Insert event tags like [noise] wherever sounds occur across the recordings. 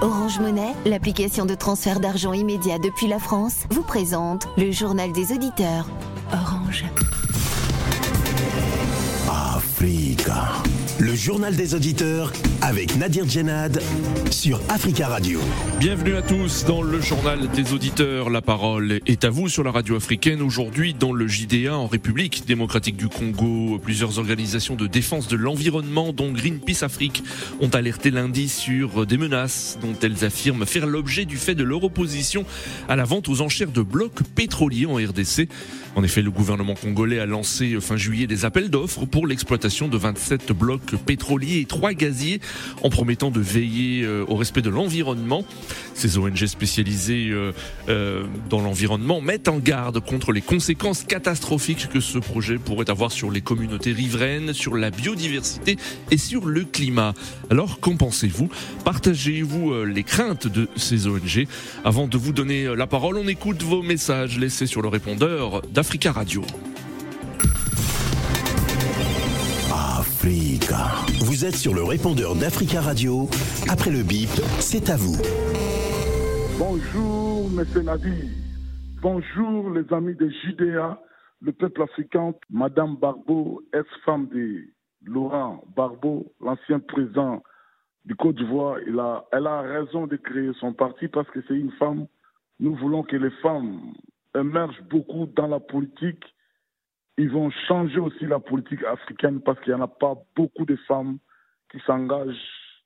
Orange Monnaie, l'application de transfert d'argent immédiat depuis la France, vous présente le journal des auditeurs. Orange. Africa. Le journal des auditeurs avec Nadir Djenad sur Africa Radio. Bienvenue à tous dans le journal des auditeurs. La parole est à vous sur la radio africaine. Aujourd'hui, dans le JDA en République démocratique du Congo, plusieurs organisations de défense de l'environnement, dont Greenpeace Afrique, ont alerté lundi sur des menaces dont elles affirment faire l'objet du fait de leur opposition à la vente aux enchères de blocs pétroliers en RDC. En effet, le gouvernement congolais a lancé fin juillet des appels d'offres pour l'exploitation de 27 blocs pétroliers et 3 gaziers en promettant de veiller euh, au respect de l'environnement. Ces ONG spécialisées euh, euh, dans l'environnement mettent en garde contre les conséquences catastrophiques que ce projet pourrait avoir sur les communautés riveraines, sur la biodiversité et sur le climat. Alors, qu'en pensez-vous? Partagez-vous les craintes de ces ONG Avant de vous donner la parole, on écoute vos messages laissés sur le répondeur d'Africa Radio. Vous êtes sur le répondeur d'Africa Radio. Après le bip, c'est à vous. Bonjour, monsieur Nadi. Bonjour, les amis de JDA, le peuple africain. Madame Barbeau, ex-femme de Laurent Barbeau, l'ancien président du Côte d'Ivoire, elle a raison de créer son parti parce que c'est une femme. Nous voulons que les femmes émergent beaucoup dans la politique ils vont changer aussi la politique africaine parce qu'il n'y en a pas beaucoup de femmes qui s'engagent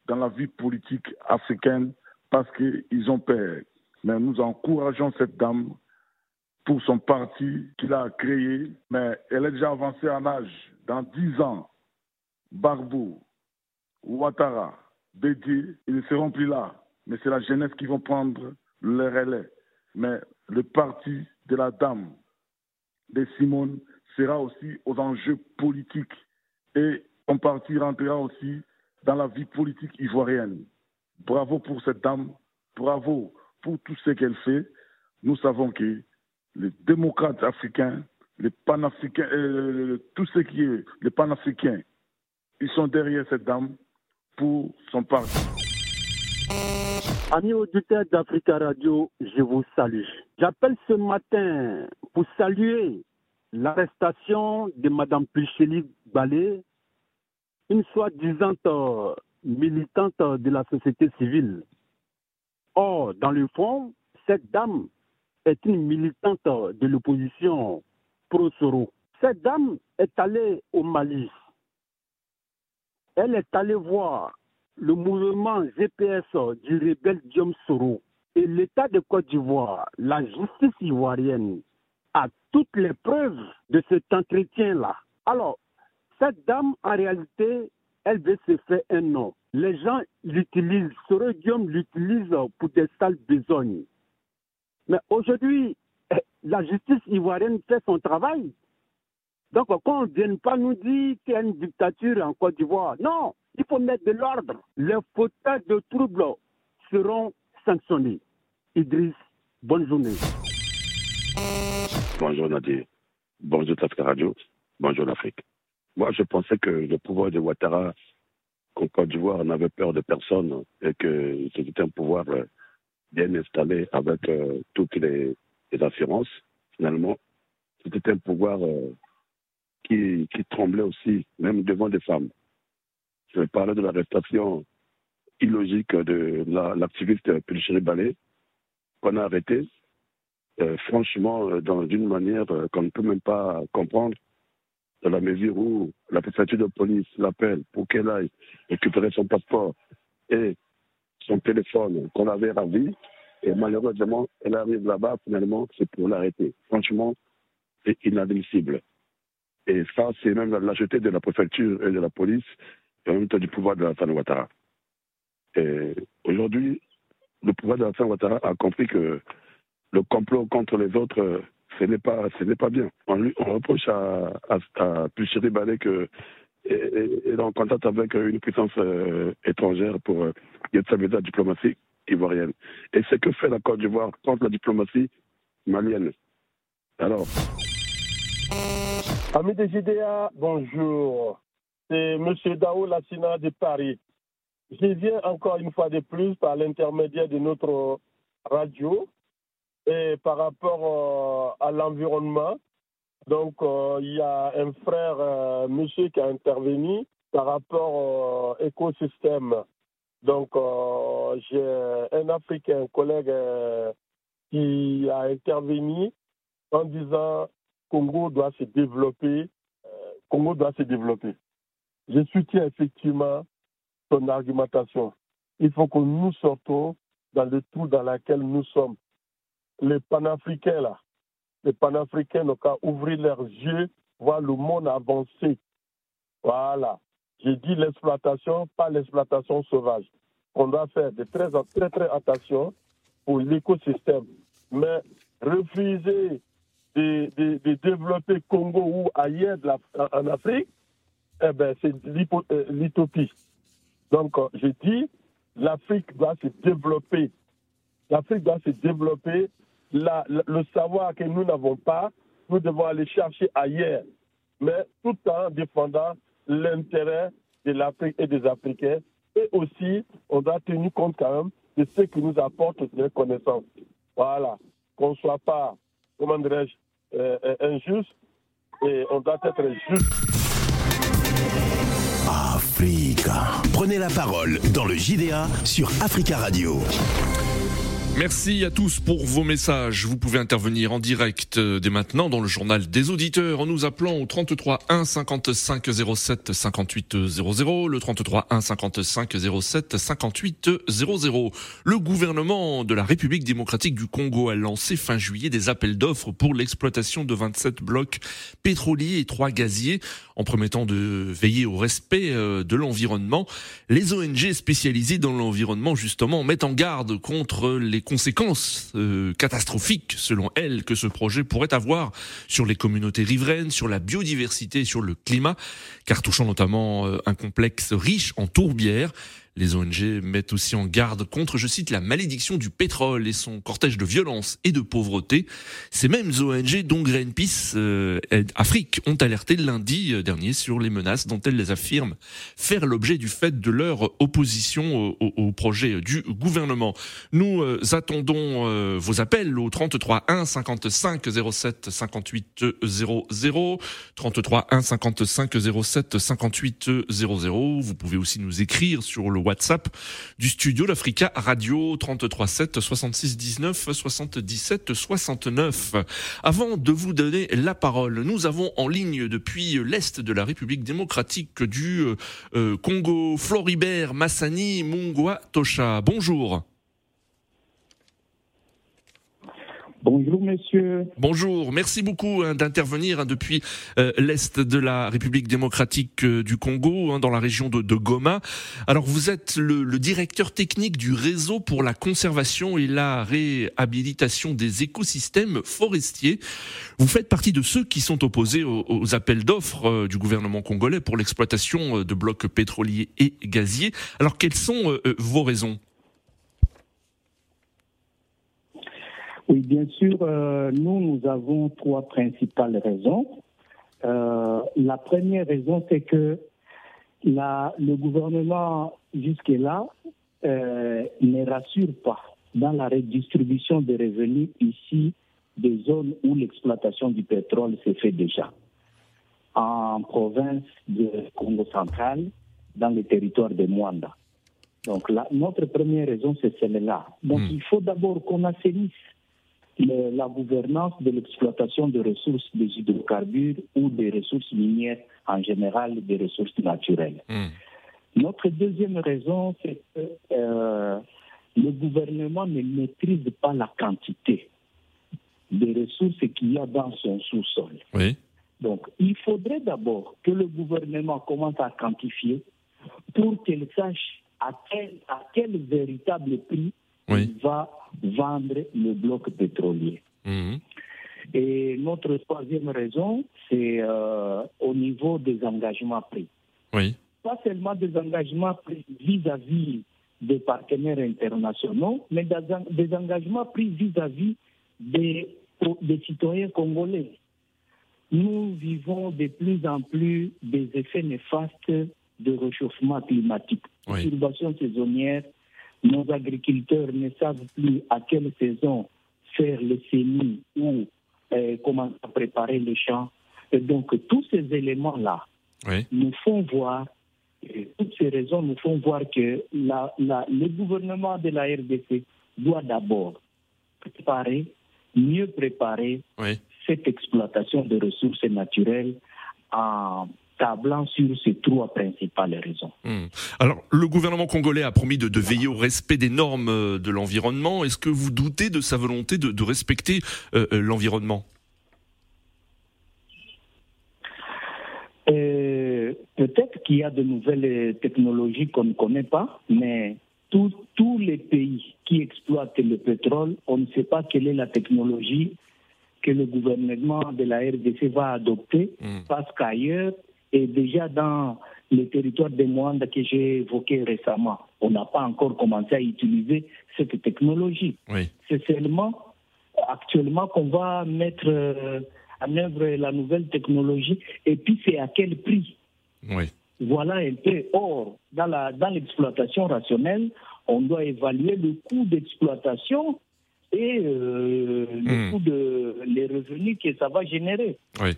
dans la vie politique africaine parce qu'ils ont peur. Mais nous encourageons cette dame pour son parti qu'il a créé, mais elle est déjà avancée en âge. Dans dix ans, Barbeau, Ouattara, Bédier, ils ne seront plus là. Mais c'est la jeunesse qui va prendre le relais. Mais le parti de la dame, de Simone, sera aussi aux enjeux politiques et en partie rentrera aussi dans la vie politique ivoirienne. Bravo pour cette dame, bravo pour tout ce qu'elle fait. Nous savons que les démocrates africains, les panafricains, euh, tout ce qui est les panafricains, ils sont derrière cette dame pour son parti. Amis auditeurs d'Africa Radio, je vous salue. J'appelle ce matin pour saluer l'arrestation de Mme Picheli Balé, une soi-disant euh, militante de la société civile. Or, dans le fond, cette dame est une militante de l'opposition pro-Soro. Cette dame est allée au Mali. Elle est allée voir le mouvement GPS du rebelle Guillaume Soro et l'État de Côte d'Ivoire, la justice ivoirienne à toutes les preuves de cet entretien-là. Alors, cette dame, en réalité, elle veut se faire un nom. Les gens l'utilisent, ce radium l'utilise pour des sales besognes. Mais aujourd'hui, eh, la justice ivoirienne fait son travail. Donc, qu'on ne vienne pas nous dire qu'il y a une dictature en Côte d'Ivoire, non, il faut mettre de l'ordre. Les fauteurs de troubles seront sanctionnés. Idriss, bonne journée. Bonjour Nadir. Bonjour Tafka Radio. Bonjour l'Afrique. Moi, je pensais que le pouvoir de Ouattara en Côte d'Ivoire n'avait peur de personne et que c'était un pouvoir euh, bien installé avec euh, toutes les, assurances. Finalement, c'était un pouvoir euh, qui, tremblait aussi, même devant des femmes. Je vais parler de l'arrestation illogique de l'activiste la, Balé, qu'on a arrêté euh, franchement, euh, dans une manière euh, qu'on ne peut même pas comprendre, dans la mesure où la préfecture de police l'appelle pour qu'elle aille récupérer son passeport et son téléphone qu'on avait ravi. Et malheureusement, elle arrive là-bas, finalement, c'est pour l'arrêter. Franchement, c'est inadmissible. Et ça, c'est même la lâcheté de la préfecture et de la police, et en même temps du pouvoir de la Ouattara. Et aujourd'hui, le pouvoir de la Ouattara a compris que le complot contre les autres, euh, ce n'est pas, ce n'est pas bien. On, lui, on reproche à, à, à que est en contact avec une puissance euh, étrangère pour euh, la diplomatie ivoirienne. Et c'est que fait la Côte d'Ivoire contre la diplomatie malienne. Alors. Amis des GDA, bonjour. C'est M. Dao Lassina de Paris. je viens encore une fois de plus par l'intermédiaire de notre radio et par rapport à l'environnement. Donc, il y a un frère, monsieur, qui a intervenu par rapport au écosystème. Donc, j'ai un Africain, un collègue qui a intervenu en disant Congo doit se développer, euh, Congo doit se développer. Je soutiens effectivement son argumentation. Il faut que nous sortons dans le trou dans lequel nous sommes. Les panafricains, là, les panafricains n'ont qu'à ouvrir leurs yeux, voir le monde avancer. Voilà. J'ai dit l'exploitation, pas l'exploitation sauvage. On doit faire de très, très, très attention pour l'écosystème. Mais refuser de, développer Congo ou ailleurs en Afrique, eh ben, c'est euh, l'utopie. Donc, je dis, l'Afrique doit se développer. L'Afrique doit se développer. Le savoir que nous n'avons pas, nous devons aller chercher ailleurs, mais tout en défendant l'intérêt de l'Afrique et des Africains. Et aussi, on doit tenir compte quand même de ce qui nous apporte des connaissances. Voilà. Qu'on ne soit pas, comment dirais-je, euh, euh, injuste et on doit être juste. Africa. Prenez la parole dans le JDA sur Africa Radio. Merci à tous pour vos messages. Vous pouvez intervenir en direct euh, dès maintenant dans le journal des auditeurs en nous appelant au 33 1 55 07 58 00, le 33 1 55 07 58 00. Le gouvernement de la République démocratique du Congo a lancé fin juillet des appels d'offres pour l'exploitation de 27 blocs pétroliers et 3 gaziers en promettant de veiller au respect euh, de l'environnement. Les ONG spécialisées dans l'environnement justement mettent en garde contre les conséquences euh, catastrophiques, selon elles, que ce projet pourrait avoir sur les communautés riveraines, sur la biodiversité, sur le climat, car touchant notamment euh, un complexe riche en tourbières. Les ONG mettent aussi en garde contre, je cite, la malédiction du pétrole et son cortège de violence et de pauvreté. Ces mêmes ONG dont Greenpeace euh, Afrique ont alerté lundi euh, dernier sur les menaces dont elles les affirment faire l'objet du fait de leur opposition au, projet du gouvernement. Nous euh, attendons vos appels au 33 1 55 07 58 00 33 1 55 07 58 00. Vous pouvez aussi nous écrire sur le WhatsApp du studio l'Africa Radio 33 7 66 19 77 69. Avant de vous donner la parole, nous avons en ligne depuis l'est de la République démocratique du euh, euh, Congo Floribert Massani Mungwa Tosha. Bonjour. Bonjour monsieur. Bonjour, merci beaucoup hein, d'intervenir hein, depuis euh, l'est de la République démocratique euh, du Congo, hein, dans la région de, Goma. Alors vous êtes le, directeur technique du réseau pour la conservation et la réhabilitation des écosystèmes forestiers. Vous faites partie de ceux qui sont opposés aux, appels d'offres euh, du gouvernement congolais pour l'exploitation de blocs pétroliers et gaziers. Alors quelles sont vos raisons? Oui, bien sûr, euh, nous, nous avons trois principales raisons. Euh, la première raison, c'est que la, le gouvernement, jusque-là, euh, ne rassure pas dans la redistribution des revenus ici des zones où l'exploitation du pétrole se fait déjà. En province de Congo central, dans le territoire de Mwanda. Donc, notre première raison, c'est celle-là. Donc, hmm. il faut d'abord qu'on assainisse la gouvernance de l'exploitation des ressources des hydrocarbures ou des ressources minières en général, des ressources naturelles. Hmm. Notre deuxième raison, c'est que euh, le gouvernement ne maîtrise pas la quantité des ressources qu'il y a dans son sous-sol. Donc, il faudrait d'abord que le gouvernement commence à quantifier pour qu'il sache à quel, à quel véritable prix il va vendre le bloc pétrolier. Mhm. Et notre troisième raison, c'est euh, au niveau des engagements pris. Oui. Pas seulement des engagements pris vis-à-vis des partenaires internationaux, mais des, engagements pris vis-à-vis des, des citoyens congolais. Nous vivons de plus en plus des effets néfastes de réchauffement climatique. Perturbation saisonnière, nos agriculteurs ne savent plus à quelle saison faire le semis ou euh, comment préparer les champs. Et donc, tous ces éléments-là nous font voir, toutes ces raisons nous font voir que la, le gouvernement de la RDC doit d'abord préparer, mieux préparer cette exploitation de ressources naturelles en tablant sur ces trois principales raisons. Hmm. Alors, le gouvernement congolais a promis de, veiller au respect des normes euh, de l'environnement. Est-ce que vous doutez de sa volonté de, respecter euh, euh, l'environnement? Peut-être qu'il y a de nouvelles technologies qu'on ne connaît pas, mais tous les pays qui exploitent le pétrole, on ne sait pas quelle est la technologie que le gouvernement de la RDC va adopter, hmm. parce qu'ailleurs, et déjà dans les territoires de Moanda que j'ai évoqué récemment, on n'a pas encore commencé à utiliser cette technologie. C'est seulement actuellement qu'on va mettre euh, en œuvre la nouvelle technologie et puis c'est à quel prix? Voilà un peu. Or, dans l'exploitation dans rationnelle, on doit évaluer le coût d'exploitation et euh, le hmm. coût de les revenus que ça va générer. Oui.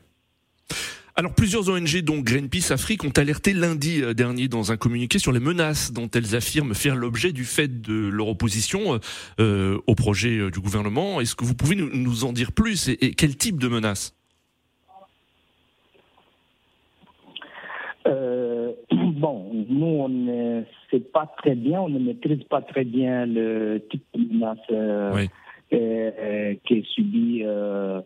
Alors plusieurs ONG dont Greenpeace Afrique ont alerté lundi euh, dernier dans un communiqué sur les menaces dont elles affirment faire l'objet du fait de leur opposition euh, au projet du gouvernement. Est-ce que vous pouvez nous, en dire plus et, quel type de menaces [clears throat] Bon, nous on ne sait pas très bien, on ne maîtrise pas très bien le type de menace euh, qui est subi euh, euh,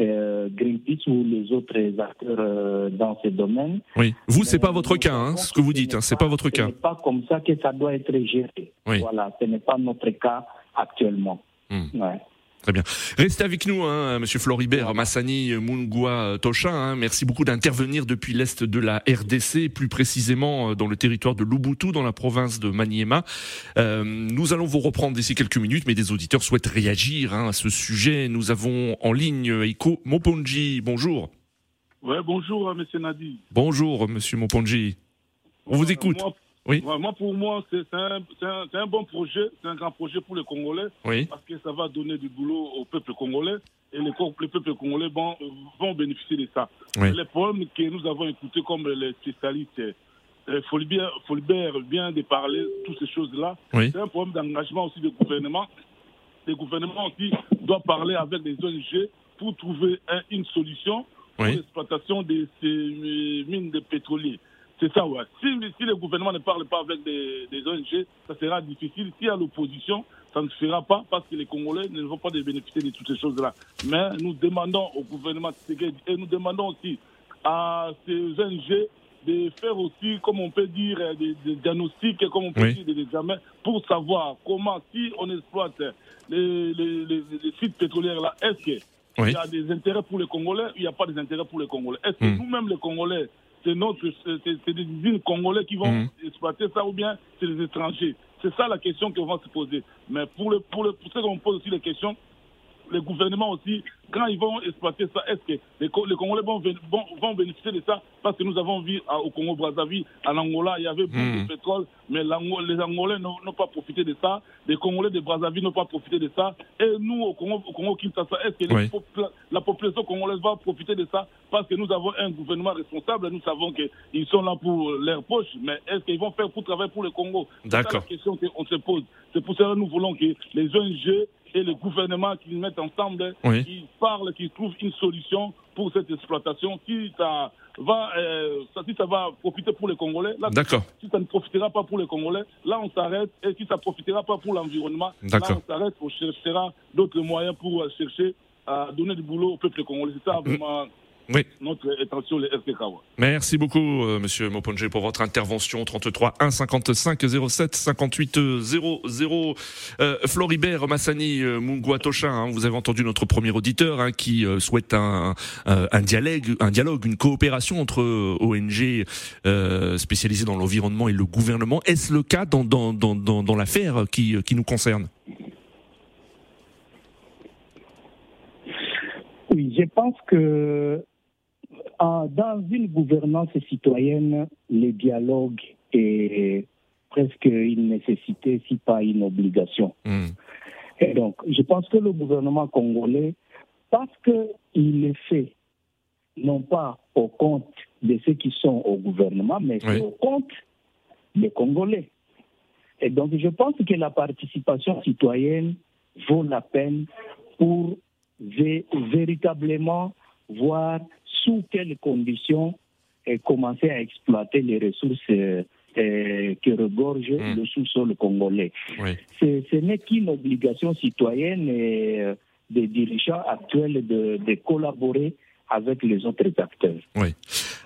Greenpeace ou les autres acteurs dans ce domaine. Oui, vous, c'est pas votre cas, hein, ce que vous dites, hein, c'est pas, votre cas. Ce n'est pas comme ça que ça doit être géré. Voilà, ce n'est pas notre cas actuellement. Hmm. Ouais. Très bien. Restez avec nous, hein, Monsieur Floribert Massani Mungua Tosha. Hein. Merci beaucoup d'intervenir depuis l'est de la RDC, plus précisément euh, dans le territoire de Lubutu, dans la province de Maniema. Euh, nous allons vous reprendre d'ici quelques minutes, mais des auditeurs souhaitent réagir hein, à ce sujet. Nous avons en ligne Eiko Moponji. Bonjour. Ouais, bonjour, Monsieur Nadi. Bonjour, Monsieur Moponji. On vous écoute. Oui. moi, pour moi, c'est un, un, un, bon projet, c'est un grand projet pour les Congolais, oui. parce que ça va donner du boulot au peuple congolais, et les, les peuples congolais vont, vont bénéficier de ça. Oui. Les problèmes que nous avons écoutés comme les spécialistes, euh, Folibert, Folibert vient de parler toutes ces choses-là. C'est un problème d'engagement aussi du gouvernement. Le gouvernement aussi doit parler avec les ONG pour trouver une solution pour l'exploitation de ces mines de pétroliers. C'est ça, ouais. Si, si, le gouvernement ne parle pas avec des, ONG, ça sera difficile. S'il y a l'opposition, ça ne se fera pas parce que les Congolais ne vont pas bénéficier de toutes ces choses-là. Mais nous demandons au gouvernement et nous demandons aussi à ces ONG de faire aussi, comme on peut dire, des, diagnostics, comme on peut dire, des examens pour savoir comment, si on exploite les, les, sites pétroliers là, est-ce qu'il y a des intérêts pour les Congolais ou il n'y a pas des intérêts pour les Congolais? Est-ce que hmm. nous-mêmes, les Congolais, c'est notre, c'est des usines congolais qui vont mhm. exploiter ça ou bien c'est les étrangers. C'est ça la question qu'on va se poser. Mais pour, le, pour, le, pour ceux qui pose aussi les questions, les gouvernements aussi, quand ils vont exploiter ça, est-ce que les, Congolais vont, vont, bénéficier de ça? Parce que nous avons vu au Congo-Brazzaville, en Angola, il y avait beaucoup de hmm. pétrole, mais les Angolais n'ont pas profité de ça. Les Congolais de Brazzaville n'ont pas profité de ça. Et nous, au Congo, au Congo Kinshasa, est-ce que la population congolaise va profiter de ça? Parce que nous avons un gouvernement responsable, nous savons qu'ils sont là pour leur poche, mais est-ce qu'ils vont faire pour travailler pour le Congo? C'est la question qu'on se pose. C'est pour ça que nous voulons que les ONG et le gouvernement qui mettent ensemble, qui parlent, qui trouvent une solution pour cette exploitation. Si ça va, euh, si ça va profiter pour les Congolais, là, si ça ne profitera pas pour les Congolais, là on s'arrête. Et si ça ne profitera pas pour l'environnement, là on s'arrête. On cherchera d'autres moyens pour chercher à donner du boulot au peuple congolais. C'est ça mm. vraiment oui. notre attention, les Merci beaucoup, euh, Monsieur Moponge, pour votre intervention. 33 1 55 07 58 00. Euh, Floribert Massani euh, hein, vous avez entendu notre premier auditeur hein, qui euh, souhaite un, un, dialogue, un dialogue, une coopération entre ONG spécialisées dans l'environnement et le gouvernement. Est-ce le cas dans, dans, dans, dans, l'affaire qui, qui nous concerne? Oui, je pense que dans une gouvernance citoyenne, le dialogue est presque une nécessité, si pas une obligation. Hmm. Et donc, je pense que le gouvernement congolais, parce qu'il est fait, non pas au compte de ceux qui sont au gouvernement, mais au compte des Congolais. Et donc, je pense que la participation citoyenne vaut la peine pour véritablement voir sous quelles conditions et commencer à exploiter les ressources euh, euh, que regorge hmm. le sous-sol congolais. Ce n'est qu'une obligation citoyenne et, des dirigeants actuels de, de collaborer avec les autres acteurs. Oui.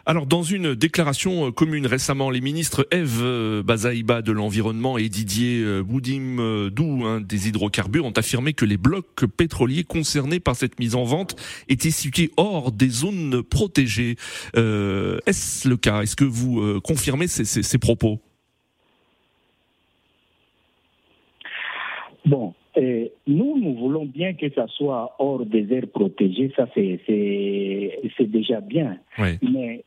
Alors, dans une déclaration euh, commune récemment, les ministres Eve euh, Bazaïba de l'Environnement et Didier euh, Boudim Dou hein, des hydrocarbures ont affirmé que les blocs pétroliers concernés par cette mise en vente étaient situés hors des zones protégées. Est-ce le cas? Est-ce que vous confirmez ces, ces propos? Bon, et nous, nous voulons bien que ça soit hors des aires protégées, ça c'est déjà bien. Mais,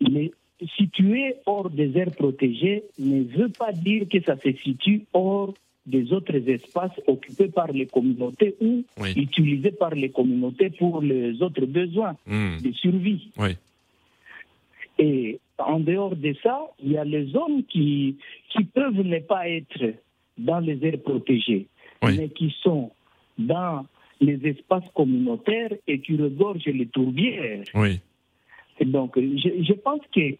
mais situer hors des aires protégées ne veut pas dire que ça se situe hors des autres espaces occupés par les communautés ou utilisés par les communautés pour les autres besoins hmm. de survie. Et en dehors de ça, il y a les zones qui, qui peuvent ne pas être dans les aires protégées mais qui sont dans les espaces communautaires et qui regorgent les tourbières. Oui. Et donc, je, je pense que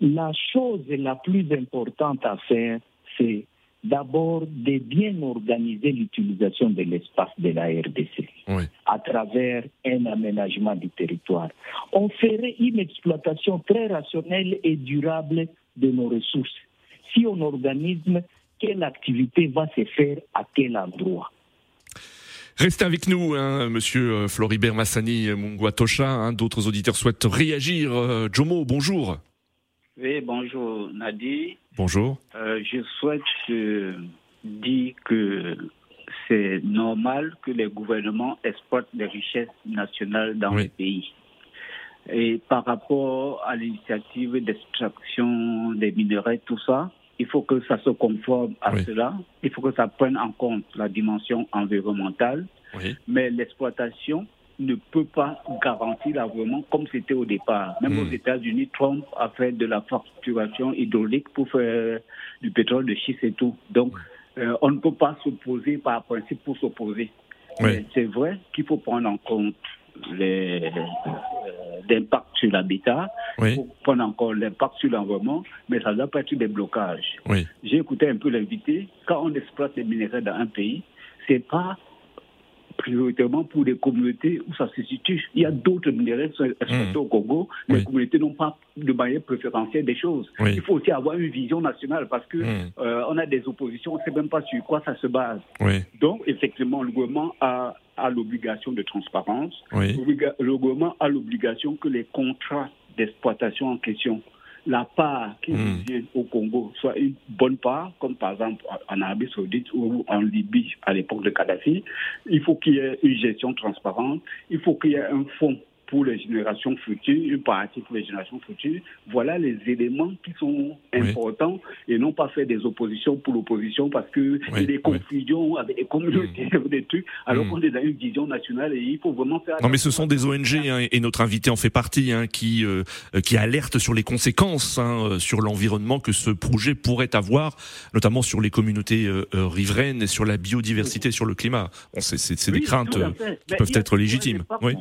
la chose la plus importante à faire, c'est d'abord de bien organiser l'utilisation de l'espace de la RDC oui. à travers un aménagement du territoire. On ferait une exploitation très rationnelle et durable de nos ressources si on organise quelle activité va se faire à quel endroit. Restez avec nous, hein, Monsieur euh, Floribert Massani Mungwatosha. Hein, D'autres auditeurs souhaitent réagir. Euh, Jomo, bonjour. Oui, bonjour Nadi. Bonjour. Euh, je souhaite dire que c'est normal que les gouvernements exploitent les richesses nationales dans les pays. Et par rapport à l'initiative d'extraction des minerais, tout ça, il faut que ça se conforme à cela. Il faut que ça prenne en compte la dimension environnementale. Mais l'exploitation ne peut pas garantir l'environnement comme c'était au départ. Même hmm. aux États-Unis, Trump a fait de la fracturation hydraulique pour faire du pétrole de schiste et tout. Donc, euh, on ne peut pas s'opposer par principe pour s'opposer. C'est vrai qu'il faut prendre en compte d'impact sur l'habitat, oui. pour prendre encore l'impact sur l'environnement, mais ça ne doit pas être des blocages. J'ai écouté un peu l'invité. Quand on exploite les minéraux dans un pays, c'est pas prioritairement pour les communautés où ça se situe. Il y a d'autres minéraux qui sont exploités mmh. au Congo. Les communautés n'ont pas de manière préférentielle des choses. Il faut aussi avoir une vision nationale parce que mmh. euh, on a des oppositions, on ne sait même pas sur quoi ça se base. Donc, effectivement, le gouvernement a a l'obligation de transparence. Le gouvernement a l'obligation que les contrats d'exploitation en question, la part qui hmm. vient au Congo soit une bonne part, comme par exemple en Arabie Saoudite ou en Libye à l'époque de Kadhafi. Il faut qu'il y ait une gestion transparente. Il faut qu'il y ait un fonds pour les générations futures, une partie pour les générations futures. Voilà les éléments qui sont importants et non pas faire des oppositions pour l'opposition parce que oui. des confusions avec des communautés ou [laughs] des trucs, alors mm. qu'on est dans une vision nationale et il faut vraiment faire. Non, mais ce sont des ONG hein, et notre invité en fait partie hein, qui euh, qui alerte sur les conséquences hein, euh, sur l'environnement que ce projet pourrait avoir, notamment sur les communautés euh, riveraines et sur la biodiversité, sur le climat. Bon, c'est des craintes qui peuvent être légitimes. Oui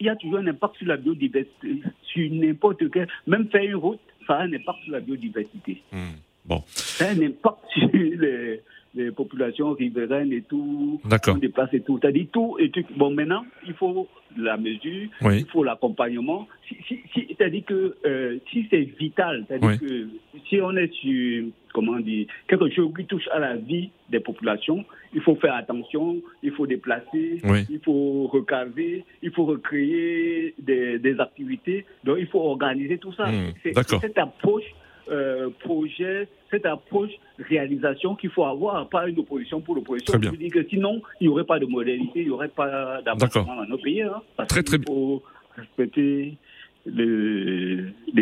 il y a toujours un impact sur la biodiversité, sur n'importe quel. Même faire une route, ça a un impact sur la biodiversité. Hmm. Bon. Ça a un impact [laughs] sur les, les populations riveraines et tout, on déplace et tout. C'est-à-dire tout et tout. Bon, maintenant, il faut la mesure, il faut l'accompagnement. Si, si, c'est-à-dire que euh, si c'est vital, c'est-à-dire que si on est sur, comment dire, quelque chose qui touche à la vie des populations, il faut faire attention, il faut déplacer, il faut recaser, il faut recréer des, des, activités. Donc, il faut organiser tout ça. Mmh, c'est cette approche euh, projet, cette approche réalisation qu'il faut avoir, pas une opposition pour l'opposition. Je dis que sinon, il n'y aurait pas de modernité, il n'y aurait pas d'avancement dans nos pays. Hein, très très bien. respecter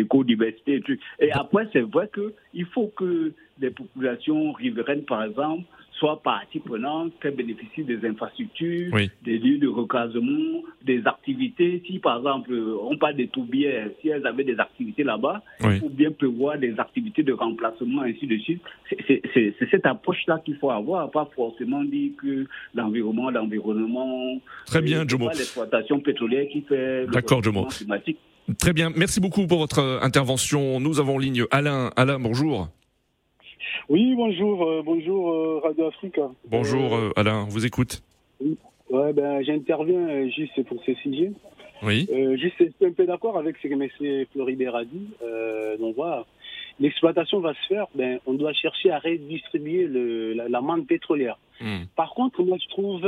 co-diversités et. Et après, c'est vrai qu'il faut que les populations riveraines, par exemple, soient partie prenante, qu'elles bénéficient des infrastructures, des lieux de recasement, des activités. Si, par exemple, on parle des tourbières, si elles avaient des activités là-bas, il faut bien prévoir des activités de remplacement, ainsi de suite. C'est cette approche-là qu'il faut avoir, pas forcément dire que l'environnement, l'environnement... Très bien, Jomo. l'exploitation pétrolière qui fait D'accord, Jomo. climatique. Très bien, merci beaucoup pour votre euh, intervention. Nous avons en ligne Alain. Alain, bonjour. Oui, bonjour, euh, bonjour euh, Radio Afrique. Bonjour Alain, vous écoute. Ouais, ben, j'interviens juste pour ce sujet. Oui. juste, je suis un peu d'accord avec ce que M. Floribert a dit? donc voilà, l'exploitation va se faire, ben, on doit chercher à redistribuer le, la, manne pétrolière. Hmm. Par contre, moi je trouve,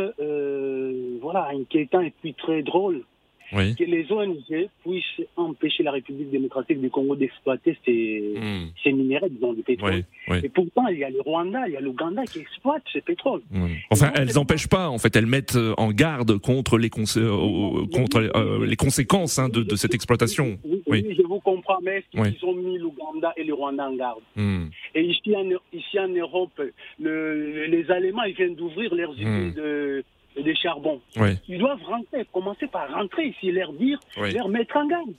voilà, inquiétant et puis très drôle que les ONG puissent empêcher la République démocratique du Congo d'exploiter ces, hmm. ces minéraux, disons, du pétrole. Et pourtant, il y a le Rwanda, il y a l'Ouganda qui exploitent ce pétrole. Enfin, elles n'empêchent pas, en fait, elles mettent euh, en garde contre les, euh, contre, euh, les conséquences hein, de, de, cette exploitation. Oui, je vous comprends, mais qu'ils ont mis l'Ouganda et le Rwanda en garde? Hmm. Et ici en, ici en Europe, le, les Allemands, ils viennent d'ouvrir leurs hmm. usines de des charbons. Ils doivent rentrer, commencer par rentrer ici, leur dire, leur mettre en garde.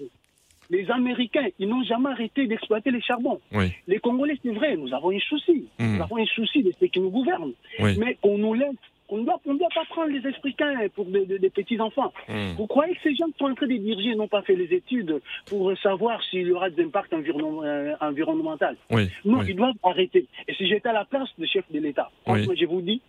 Les Américains, ils n'ont jamais arrêté d'exploiter les charbons. Les Congolais, c'est vrai, nous avons un souci. Hmm. Nous avons un souci de ceux qui nous gouvernent. Mais qu'on nous laisse on ne doit, pas prendre les Africains pour des, petits-enfants. Hmm. Vous croyez que ces gens qui sont en train de diriger n'ont pas fait les études pour savoir s'il y aura des impacts euh, environnementaux Non, ils doivent arrêter. Et si j'étais à la place du chef de l'État, je vous dis,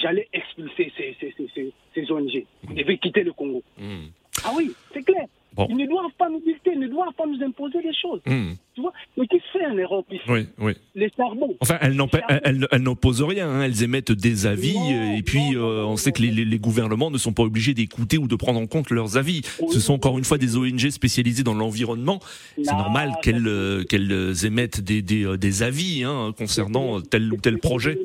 j'allais expulser ces, ces, ces, ces ONG. Ils devaient quitter le Congo. Hmm. Ah oui, c'est clair. Ils ne doivent pas nous dicter, ils ne doivent pas nous imposer des choses. Hmm. Tu vois Mais qui fait en Europe ici oui, oui. Les charbons. Enfin, elles n'opposent rien, hein. elles émettent des avis, et puis euh, on sait que les, les, gouvernements ne sont pas obligés d'écouter ou de prendre en compte leurs avis. Ce sont encore une fois des ONG spécialisées dans l'environnement. C'est normal qu'elles euh, émettent des, des, euh, des avis hein, concernant tel ou tel projet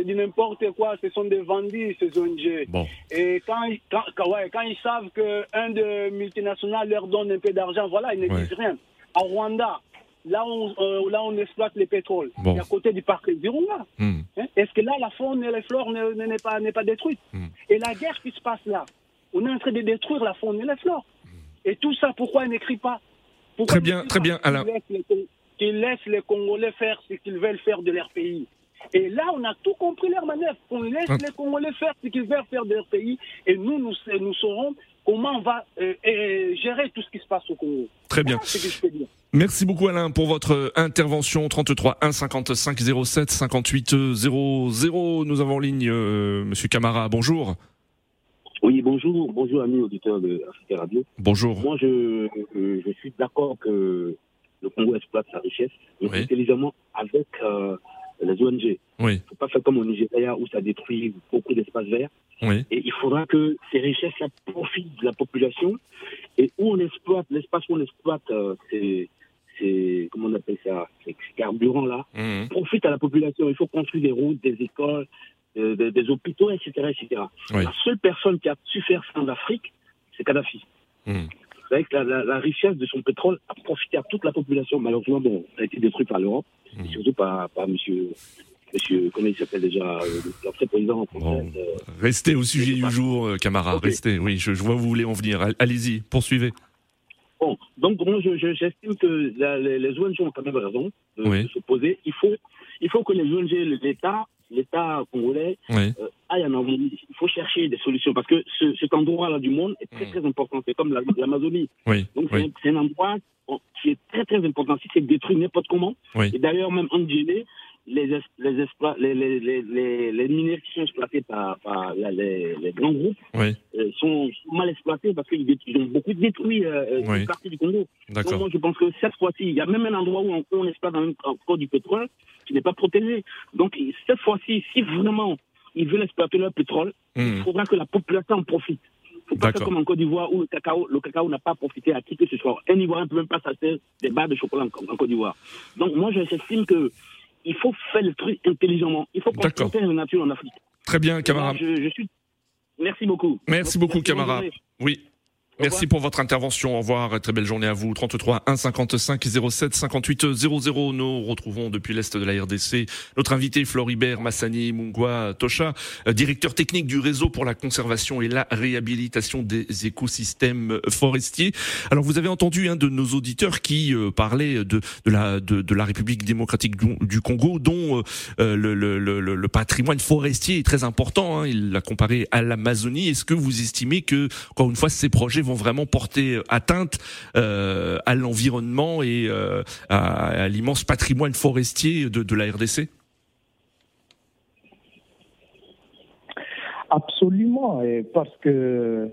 c'est du n'importe quoi, ce sont des vendus, ces ONG. Et quand, quand, ouais, quand ils savent qu'un de multinationales leur donne un peu d'argent, voilà, ils ne disent rien. À Rwanda, là où, euh, là on exploite les pétroles, à côté du parc du Rwanda. Hmm. Hein, est-ce que là, la faune et les flores n'est pas, pas détruite hmm. Et la guerre qui se passe là, on est en train de détruire la faune et les flores. Hmm. Et tout ça, pourquoi ils n'écrit pas? Très bien, très bien, Alain. Qu'ils laissent les Congolais faire ce qu'ils veulent faire de leur pays? Et là, on a tout compris leur manœuvre. On laisse les Congolais faire ce qu'ils veulent faire de leur pays et nous, nous, nous saurons comment on va euh, gérer tout ce qui se passe au Congo. Très bien. Merci beaucoup Alain pour votre intervention 33 1 55 07 58 00. Nous avons en ligne euh, Monsieur Camara. Bonjour. Oui, bonjour, bonjour amis auditeurs de Africa Radio. Bonjour. Moi, je, euh, je suis d'accord que le Congo exploite sa richesse, intelligemment avec les ONG. Oui. Il ne faut pas faire comme au Nigeria où ça détruit beaucoup d'espaces verts. Oui. Et il faudra que ces richesses-là profitent de la population et où on exploite, l'espace où on exploite euh, ces, comment on appelle ça, ces carburants-là, mmh. profite à la population. Il faut construire des routes, des écoles, des, hôpitaux, etc. etc. La seule personne qui a su faire ça en Afrique, c'est Kadhafi. Mmh. Avec la, la, richesse de son pétrole a profité à toute la population. Malheureusement, bon, ça a été détruit par l'Europe, mmh. surtout par, par monsieur, monsieur, comment il s'appelle déjà, euh, l'ancien président bon. Euh, restez au sujet du jour, euh, camarade, restez. Oui, je, je, vois où vous voulez en venir. Allez-y, poursuivez. Bon, donc moi, j'estime que les, les, ONG ont quand même raison de, oui. de s'opposer. Il faut, il faut que les ONG, l'État, l'État congolais oui. euh, aille en. Il faut chercher des solutions parce que ce, cet endroit-là du monde est très, mm. très important. C'est comme l'Amazonie. Oui. Donc, oui. c'est un, un, endroit qui est très, très important. Si c'est détruit n'importe comment, et d'ailleurs, même en Guinée, les, les, les, les, les, les, mineurs qui sont exploités par, par les, les, grands groupes oui. euh, sont mal exploités parce qu'ils ont beaucoup détruit euh, oui. une partie du Congo. Donc moi, je pense que cette fois-ci, il y a même un endroit où on, on exploite encore du pétrole qui n'est pas protégé. Donc cette fois-ci, si vraiment ils veulent exploiter leur pétrole, mmh. il faudra que la population en profite. Faut pas faire comme en Côte d'Ivoire où le cacao, le cacao n'a pas profité à qui que ce soit. Un Ivoirien ne peut même pas s'acheter des barres de chocolat en, en Côte d'Ivoire. Donc moi, j'estime que il faut faire le truc intelligemment. Il faut protéger la nature en Afrique. Très bien, camarade. Je, je, suis... Merci beaucoup. Merci beaucoup, camarade. Oui. Merci pour votre intervention. Au revoir. Très belle journée à vous. 33 1 55 07 58 00. Nous retrouvons depuis l'Est de la RDC notre invité Floribert Massani Mungwa Tosha, euh, directeur technique du réseau pour la conservation et la réhabilitation des écosystèmes forestiers. Alors vous avez entendu un de nos auditeurs qui euh, parlait de, de, la, de, de, la République démocratique du, Congo, dont euh, le, le, le, le, patrimoine forestier est très important. Hein. Il l'a comparé à l'Amazonie. Est-ce que vous estimez que, encore une fois, ces projets vont vraiment porter atteinte euh, à l'environnement et euh, à, l'immense patrimoine forestier de, la RDC Absolument, parce que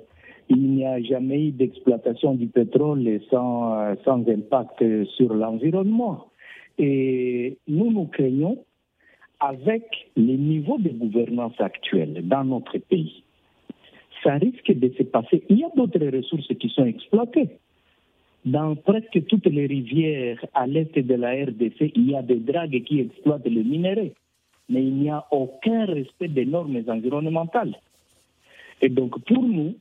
il n'y a jamais eu d'exploitation du pétrole sans, sans impact sur l'environnement. Et nous, nous craignons, avec les niveaux de gouvernance actuels dans notre pays, ça risque de se passer. Il y a d'autres ressources qui sont exploitées. Dans presque toutes les rivières à l'est de la RDC, il y a des dragues qui exploitent le minerai, mais il n'y a aucun respect des normes environnementales. Et donc pour nous,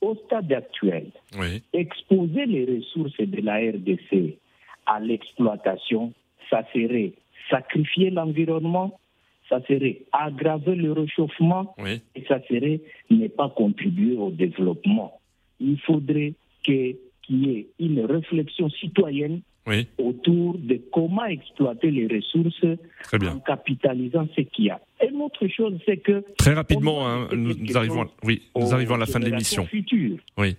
au stade actuel, exposer les ressources de la RDC à l'exploitation, ça serait sacrifier l'environnement, ça serait aggraver le réchauffement et ça serait ne pas contribuer au développement. Il faudrait qu'il y ait une réflexion citoyenne autour de comment exploiter les ressources en capitalisant ce qu'il y a. Et l'autre chose, c'est que... Très rapidement, hein, nous, arrivons, oui, nous arrivons à la fin de l'émission. Oui.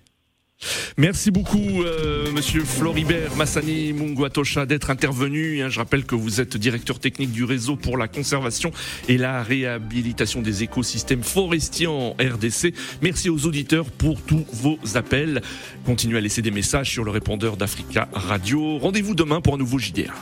Merci beaucoup, euh, Monsieur Floribert Massani Munguatosha, d'être intervenu. Hein, je rappelle que vous êtes directeur technique du réseau pour la conservation et la réhabilitation des écosystèmes forestiers en RDC. Merci aux auditeurs pour tous vos appels. Continuez à laisser des messages sur le répondeur d'Africa Radio. Rendez-vous demain pour un nouveau JDR.